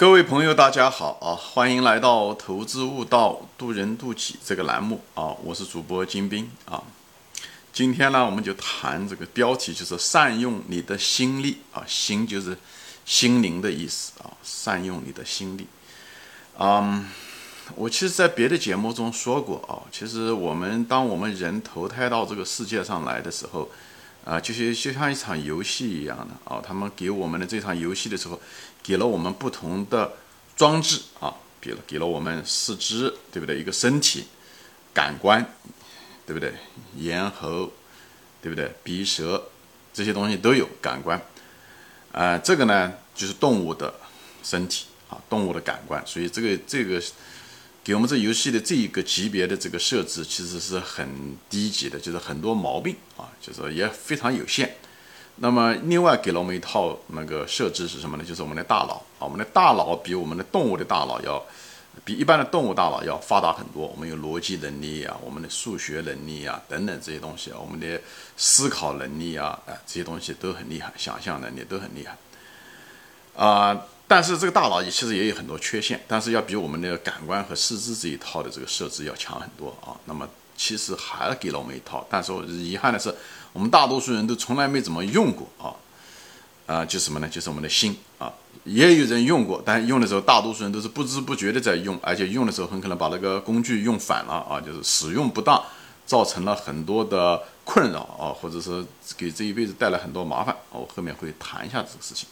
各位朋友，大家好啊！欢迎来到《投资悟道，渡人渡己》这个栏目啊！我是主播金兵啊。今天呢，我们就谈这个标题，就是善用你的心力啊，心就是心灵的意思啊，善用你的心力。嗯，我其实，在别的节目中说过啊，其实我们当我们人投胎到这个世界上来的时候。啊，就是就像一场游戏一样的啊，他们给我们的这场游戏的时候，给了我们不同的装置啊，给了给了我们四肢，对不对？一个身体，感官，对不对？咽喉，对不对？鼻舌这些东西都有感官。啊，这个呢就是动物的身体啊，动物的感官，所以这个这个。给我们这游戏的这一个级别的这个设置，其实是很低级的，就是很多毛病啊，就是也非常有限。那么另外给了我们一套那个设置是什么呢？就是我们的大脑啊，我们的大脑比我们的动物的大脑要，比一般的动物大脑要发达很多。我们有逻辑能力啊，我们的数学能力啊等等这些东西啊，我们的思考能力啊，哎这些东西都很厉害，想象能力都很厉害啊。但是这个大脑也其实也有很多缺陷，但是要比我们的感官和四肢这一套的这个设置要强很多啊。那么其实还给了我们一套，但是遗憾的是，我们大多数人都从来没怎么用过啊。啊，就什么呢？就是我们的心啊，也有人用过，但用的时候大多数人都是不知不觉的在用，而且用的时候很可能把那个工具用反了啊，就是使用不当，造成了很多的困扰啊，或者说给这一辈子带来很多麻烦。我后面会谈一下这个事情。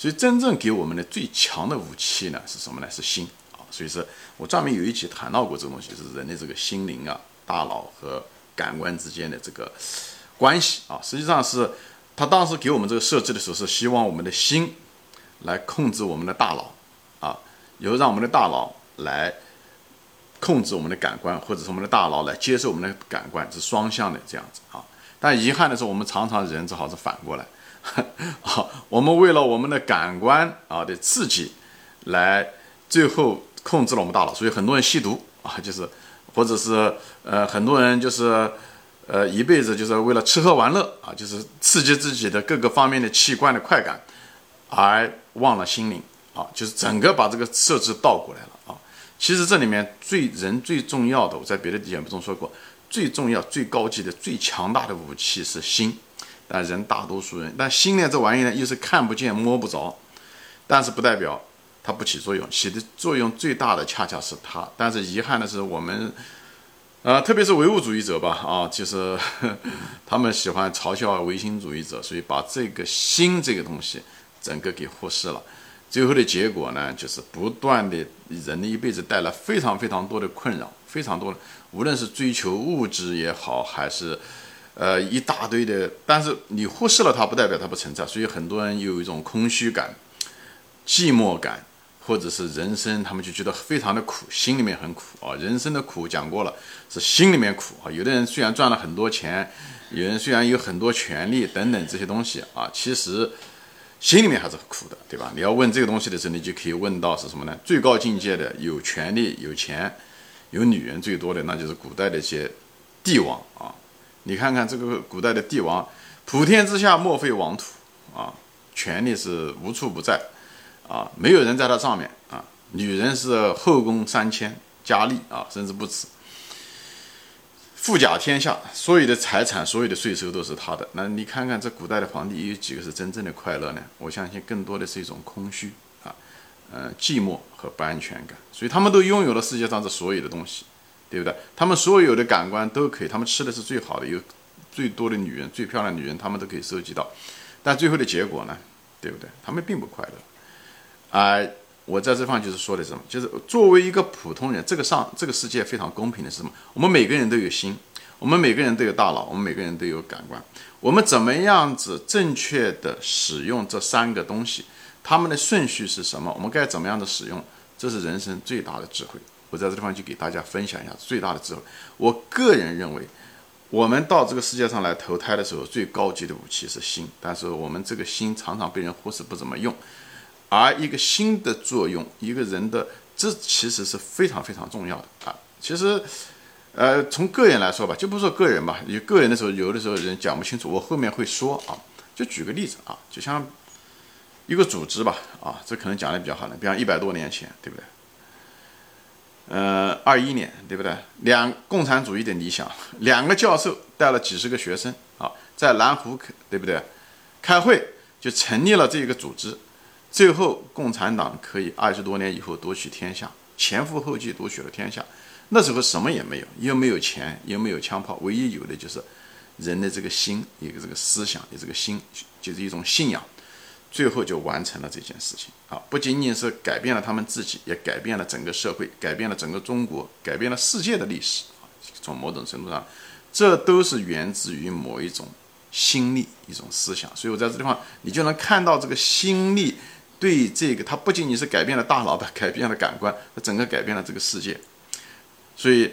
所以，真正给我们的最强的武器呢，是什么呢？是心啊！所以说我专门有一集谈到过这个东西，就是人的这个心灵啊、大脑和感官之间的这个关系啊。实际上是他当时给我们这个设置的时候，是希望我们的心来控制我们的大脑啊，由让我们的大脑来控制我们的感官，或者是我们的大脑来接受我们的感官，是双向的这样子啊。但遗憾的是，我们常常人正好是反过来。好，我们为了我们的感官啊的刺激，来最后控制了我们大脑，所以很多人吸毒啊，就是或者是呃很多人就是呃一辈子就是为了吃喝玩乐啊，就是刺激自己的各个方面的器官的快感，而忘了心灵啊，就是整个把这个设置倒过来了啊。其实这里面最人最重要的，我在别的节目中说过，最重要、最高级的、最强大的武器是心。但人大多数人，但心呢这玩意呢又是看不见摸不着，但是不代表它不起作用，起的作用最大的恰恰是它。但是遗憾的是，我们，呃，特别是唯物主义者吧，啊，就是 他们喜欢嘲笑唯心主义者，所以把这个心这个东西整个给忽视了。最后的结果呢，就是不断的人的一辈子带来非常非常多的困扰，非常多的，无论是追求物质也好，还是。呃，一大堆的，但是你忽视了它，不代表它不存在。所以很多人有一种空虚感、寂寞感，或者是人生，他们就觉得非常的苦，心里面很苦啊。人生的苦讲过了，是心里面苦啊。有的人虽然赚了很多钱，有人虽然有很多权利等等这些东西啊，其实心里面还是苦的，对吧？你要问这个东西的时候，你就可以问到是什么呢？最高境界的有权利、有钱、有女人最多的，那就是古代的一些帝王啊。你看看这个古代的帝王，普天之下莫非王土啊，权力是无处不在啊，没有人在他上面啊，女人是后宫三千佳丽啊，甚至不止，富甲天下，所有的财产、所有的税收都是他的。那你看看这古代的皇帝有几个是真正的快乐呢？我相信更多的是一种空虚啊，呃，寂寞和不安全感。所以他们都拥有了世界上这所有的东西。对不对？他们所有的感官都可以，他们吃的是最好的，有最多的女人、最漂亮的女人，他们都可以收集到。但最后的结果呢？对不对？他们并不快乐。啊，我在这方就是说的什么？就是作为一个普通人，这个上这个世界非常公平的是什么？我们每个人都有心，我们每个人都有大脑，我们每个人都有感官。我们怎么样子正确的使用这三个东西？他们的顺序是什么？我们该怎么样的使用？这是人生最大的智慧。我在这地方就给大家分享一下最大的智慧。我个人认为，我们到这个世界上来投胎的时候，最高级的武器是心。但是我们这个心常常被人忽视，不怎么用。而一个心的作用，一个人的这其实是非常非常重要的啊。其实，呃，从个人来说吧，就不说个人吧，有个人的时候，有的时候人讲不清楚，我后面会说啊。就举个例子啊，就像。一个组织吧，啊，这可能讲的比较好呢，比方一百多年前，对不对？呃，二一年，对不对？两共产主义的理想，两个教授带了几十个学生啊，在南湖，对不对？开会就成立了这个组织，最后共产党可以二十多年以后夺取天下，前赴后继夺取了天下。那时候什么也没有，又没有钱，又没有枪炮，唯一有的就是人的这个心，一个这个思想，的这个心，就是一种信仰。最后就完成了这件事情啊！不仅仅是改变了他们自己，也改变了整个社会，改变了整个中国，改变了世界的历史啊！从某种程度上，这都是源自于某一种心力、一种思想。所以我在这地方，你就能看到这个心力对这个，它不仅仅是改变了大脑的，改变了感官，它整个改变了这个世界。所以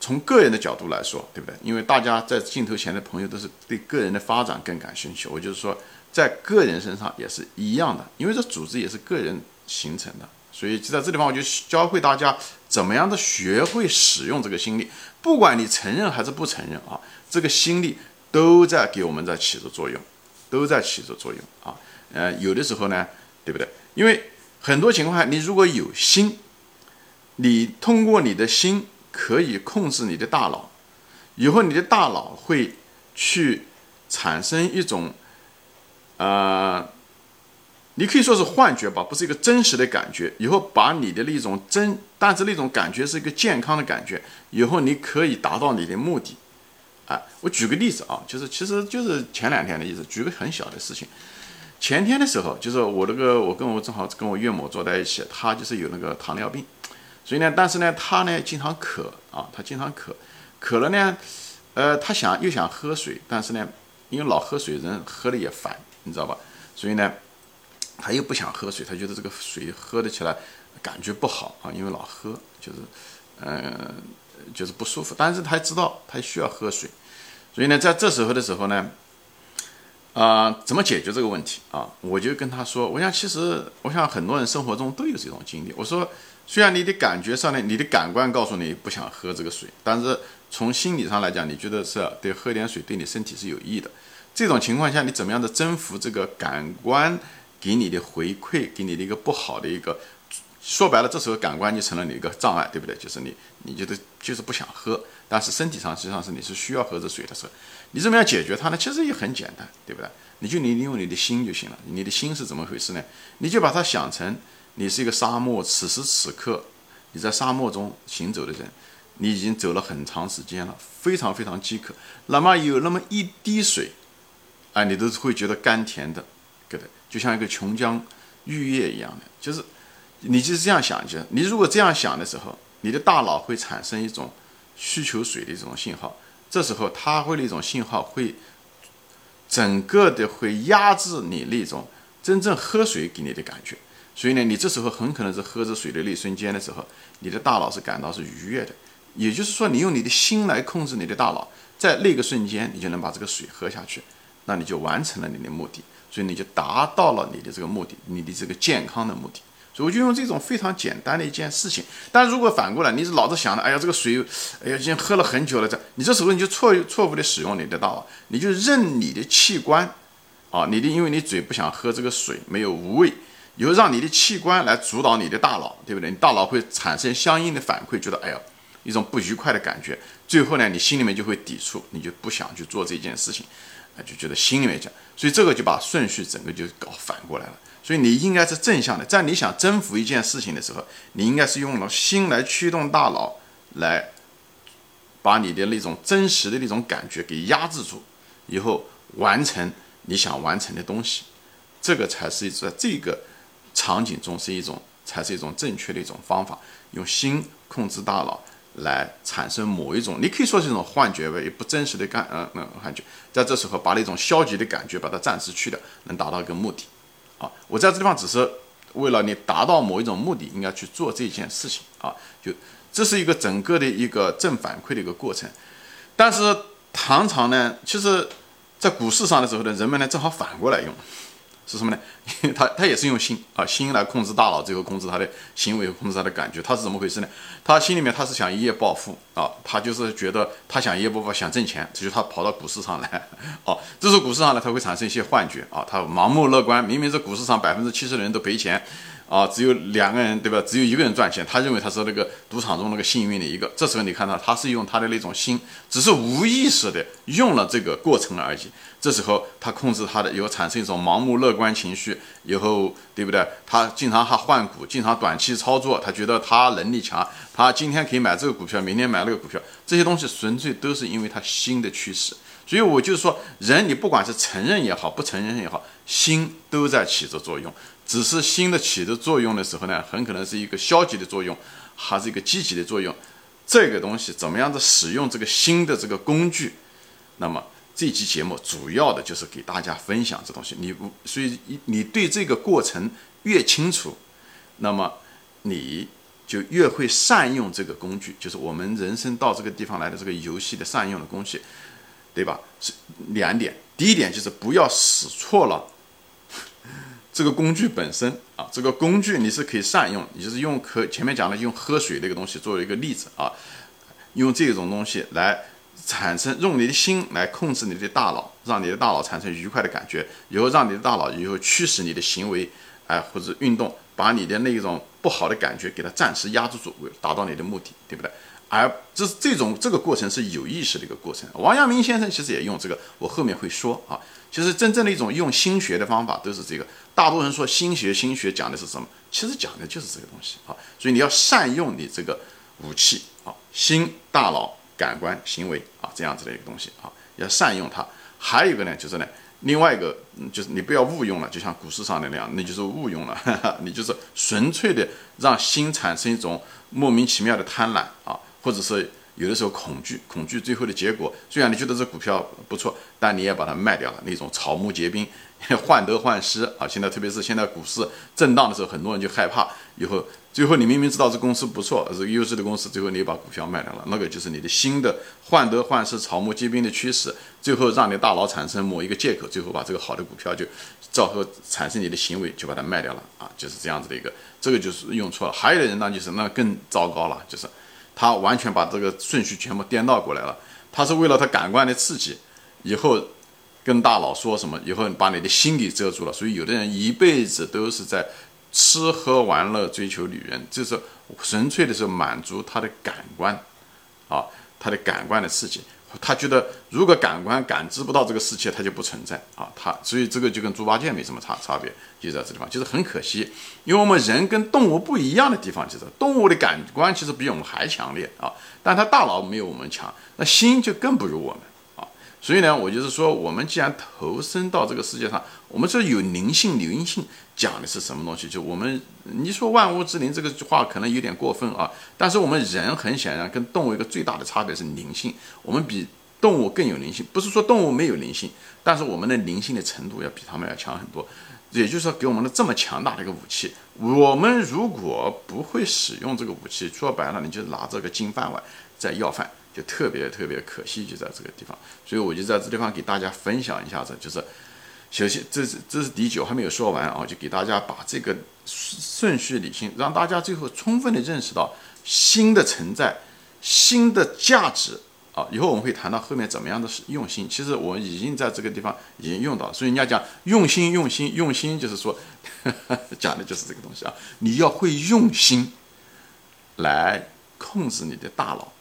从个人的角度来说，对不对？因为大家在镜头前的朋友都是对个人的发展更感兴趣，我就是说。在个人身上也是一样的，因为这组织也是个人形成的，所以就在这地方，我就教会大家怎么样的学会使用这个心力。不管你承认还是不承认啊，这个心力都在给我们在起着作用，都在起着作用啊。呃，有的时候呢，对不对？因为很多情况下，你如果有心，你通过你的心可以控制你的大脑，以后你的大脑会去产生一种。呃，你可以说是幻觉吧，不是一个真实的感觉。以后把你的那种真，但是那种感觉是一个健康的感觉。以后你可以达到你的目的。啊，我举个例子啊，就是其实就是前两天的意思。举个很小的事情，前天的时候，就是我那个我跟我正好跟我岳母坐在一起，她就是有那个糖尿病，所以呢，但是呢，她呢经常渴啊，她经常渴，渴了呢，呃，她想又想喝水，但是呢，因为老喝水人喝了也烦。你知道吧？所以呢，他又不想喝水，他觉得这个水喝得起来感觉不好啊，因为老喝就是，嗯，就是不舒服。但是他知道他需要喝水，所以呢，在这时候的时候呢，啊，怎么解决这个问题啊？我就跟他说，我想其实我想很多人生活中都有这种经历。我说，虽然你的感觉上呢，你的感官告诉你不想喝这个水，但是从心理上来讲，你觉得是对喝点水对你身体是有益的。这种情况下，你怎么样的征服这个感官给你的回馈，给你的一个不好的一个，说白了，这时候感官就成了你一个障碍，对不对？就是你，你觉得就是不想喝，但是身体上实际上是你是需要喝这水的时候，你怎么样解决它呢？其实也很简单，对不对？你就你利用你的心就行了。你的心是怎么回事呢？你就把它想成你是一个沙漠，此时此刻你在沙漠中行走的人，你已经走了很长时间了，非常非常饥渴，那么有那么一滴水。啊，你都会觉得甘甜的，对的，就像一个琼浆玉液一样的，就是你就是这样想，就你如果这样想的时候，你的大脑会产生一种需求水的这种信号，这时候它会那种信号会整个的会压制你那种真正喝水给你的感觉，所以呢，你这时候很可能是喝着水的那瞬间的时候，你的大脑是感到是愉悦的，也就是说，你用你的心来控制你的大脑，在那个瞬间，你就能把这个水喝下去。那你就完成了你的目的，所以你就达到了你的这个目的，你的这个健康的目的。所以我就用这种非常简单的一件事情。但如果反过来，你是老是想着，哎呀，这个水，哎呀，已经喝了很久了，这你这时候你就错错误的使用你的大脑，你就任你的器官，啊，你的因为你嘴不想喝这个水，没有无味，以后让你的器官来主导你的大脑，对不对？你大脑会产生相应的反馈，觉得哎呀，一种不愉快的感觉。最后呢，你心里面就会抵触，你就不想去做这件事情。啊就觉得心里面讲，所以这个就把顺序整个就搞反过来了。所以你应该是正向的，在你想征服一件事情的时候，你应该是用了心来驱动大脑，来把你的那种真实的那种感觉给压制住，以后完成你想完成的东西。这个才是在这个场景中是一种，才是一种正确的一种方法，用心控制大脑。来产生某一种，你可以说是一种幻觉吧，也不真实的感，嗯嗯，幻觉。在这时候，把那种消极的感觉把它暂时去掉，能达到一个目的。啊，我在这地方只是为了你达到某一种目的，应该去做这件事情啊。就这是一个整个的一个正反馈的一个过程。但是唐朝呢，其实在股市上的时候呢，人们呢正好反过来用，是什么呢？他他也是用心啊，心来控制大脑，最后控制他的行为，控制他的感觉。他是怎么回事呢？他心里面他是想一夜暴富啊，他就是觉得他想一夜暴富，想挣钱，这就他跑到股市上来 啊。这时候股市上呢，他会产生一些幻觉啊，他盲目乐观，明明这股市上百分之七十的人都赔钱。啊，只有两个人，对吧？只有一个人赚钱，他认为他是那个赌场中那个幸运的一个。这时候你看到他是用他的那种心，只是无意识的用了这个过程而已。这时候他控制他的，以后产生一种盲目乐观情绪，以后对不对？他经常还换股，经常短期操作，他觉得他能力强，他今天可以买这个股票，明天买那个股票，这些东西纯粹都是因为他心的驱使。所以我就是说，人你不管是承认也好，不承认也好，心都在起着作用。只是心的起的作用的时候呢，很可能是一个消极的作用，还是一个积极的作用。这个东西怎么样的使用这个新的这个工具？那么这期节目主要的就是给大家分享这东西。你不所以你对这个过程越清楚，那么你就越会善用这个工具，就是我们人生到这个地方来的这个游戏的善用的工具，对吧？是两点。第一点就是不要使错了。这个工具本身啊，这个工具你是可以善用，你就是用可前面讲的用喝水这个东西作为一个例子啊，用这种东西来产生，用你的心来控制你的大脑，让你的大脑产生愉快的感觉，以后让你的大脑以后驱使你的行为，哎或者运动，把你的那种不好的感觉给它暂时压制住，达到你的目的，对不对？而这是这种这个过程是有意识的一个过程。王阳明先生其实也用这个，我后面会说啊。其实真正的一种用心学的方法都是这个。大多数人说心学，心学讲的是什么？其实讲的就是这个东西啊。所以你要善用你这个武器啊，心、大脑、感官、行为啊，这样子的一个东西啊，要善用它。还有一个呢，就是呢，另外一个就是你不要误用了，就像股市上的那样，那就是误用了，你就是纯粹的让心产生一种莫名其妙的贪婪啊，或者是。有的时候恐惧，恐惧最后的结果，虽然你觉得这股票不错，但你也把它卖掉了。那种草木皆兵，患得患失啊！现在特别是现在股市震荡的时候，很多人就害怕。以后最后你明明知道这公司不错，是优质的公司，最后你把股票卖掉了，那个就是你的新的患得患失、草木皆兵的趋势，最后让你大脑产生某一个借口，最后把这个好的股票就照合产生你的行为，就把它卖掉了啊！就是这样子的一个，这个就是用错了。还有的人呢，就是那更糟糕了，就是。他完全把这个顺序全部颠倒过来了。他是为了他感官的刺激，以后跟大脑说什么，以后把你的心给遮住了。所以有的人一辈子都是在吃喝玩乐、追求女人，就是纯粹的是满足他的感官，啊，他的感官的刺激。他觉得，如果感官感知不到这个世界，它就不存在啊。他所以这个就跟猪八戒没什么差差别，就在这地方，就是很可惜，因为我们人跟动物不一样的地方，就是动物的感官其实比我们还强烈啊，但他大脑没有我们强，那心就更不如我们。所以呢，我就是说，我们既然投身到这个世界上，我们这有灵性，灵性讲的是什么东西？就我们，你说万物之灵这个话可能有点过分啊，但是我们人很显然跟动物一个最大的差别是灵性，我们比动物更有灵性。不是说动物没有灵性，但是我们的灵性的程度要比他们要强很多。也就是说，给我们的这么强大的一个武器，我们如果不会使用这个武器，说白了，你就拿这个金饭碗在要饭。就特别特别可惜，就在这个地方，所以我就在这地方给大家分享一下子，就是首先这是这是第九还没有说完啊，就给大家把这个顺序理清，让大家最后充分的认识到心的存在、心的价值啊。以后我们会谈到后面怎么样的用心，其实我已经在这个地方已经用到，所以人家讲用心用心用心，就是说讲的就是这个东西啊，你要会用心来控制你的大脑。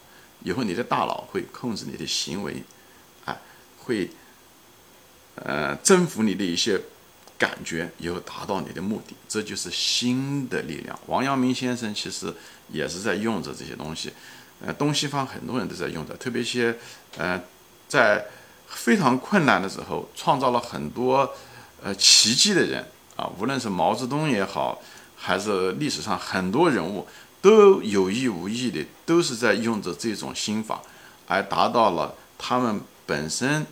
以后你的大脑会控制你的行为，啊，会，呃，征服你的一些感觉，以后达到你的目的，这就是心的力量。王阳明先生其实也是在用着这些东西，呃，东西方很多人都在用的，特别一些，呃，在非常困难的时候，创造了很多呃奇迹的人啊，无论是毛泽东也好，还是历史上很多人物。都有意无意的，都是在用着这种心法，而达到了他们本身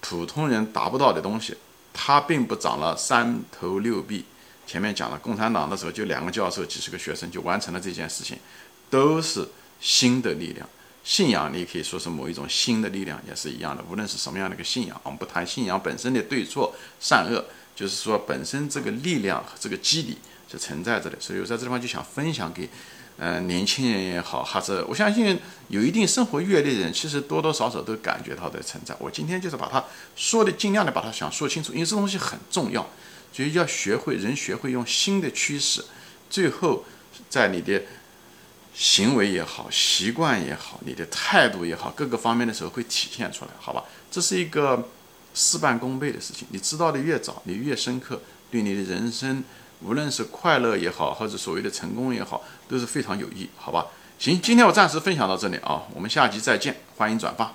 普通人达不到的东西。他并不长了三头六臂。前面讲了，共产党的时候就两个教授、几十个学生就完成了这件事情，都是心的力量。信仰你可以说是某一种新的力量，也是一样的。无论是什么样的一个信仰，我们不谈信仰本身的对错善恶，就是说本身这个力量和这个机理是存在着的。所以我在这地方就想分享给。嗯，年轻人也好，还是我相信有一定生活阅历的人，其实多多少少都感觉到的存在。我今天就是把它说的尽量的把它想说清楚，因为这东西很重要，所以要学会人学会用新的趋势，最后在你的行为也好、习惯也好、你的态度也好各个方面的时候会体现出来，好吧？这是一个事半功倍的事情，你知道的越早，你越深刻，对你的人生。无论是快乐也好，或者所谓的成功也好，都是非常有益，好吧？行，今天我暂时分享到这里啊，我们下集再见，欢迎转发。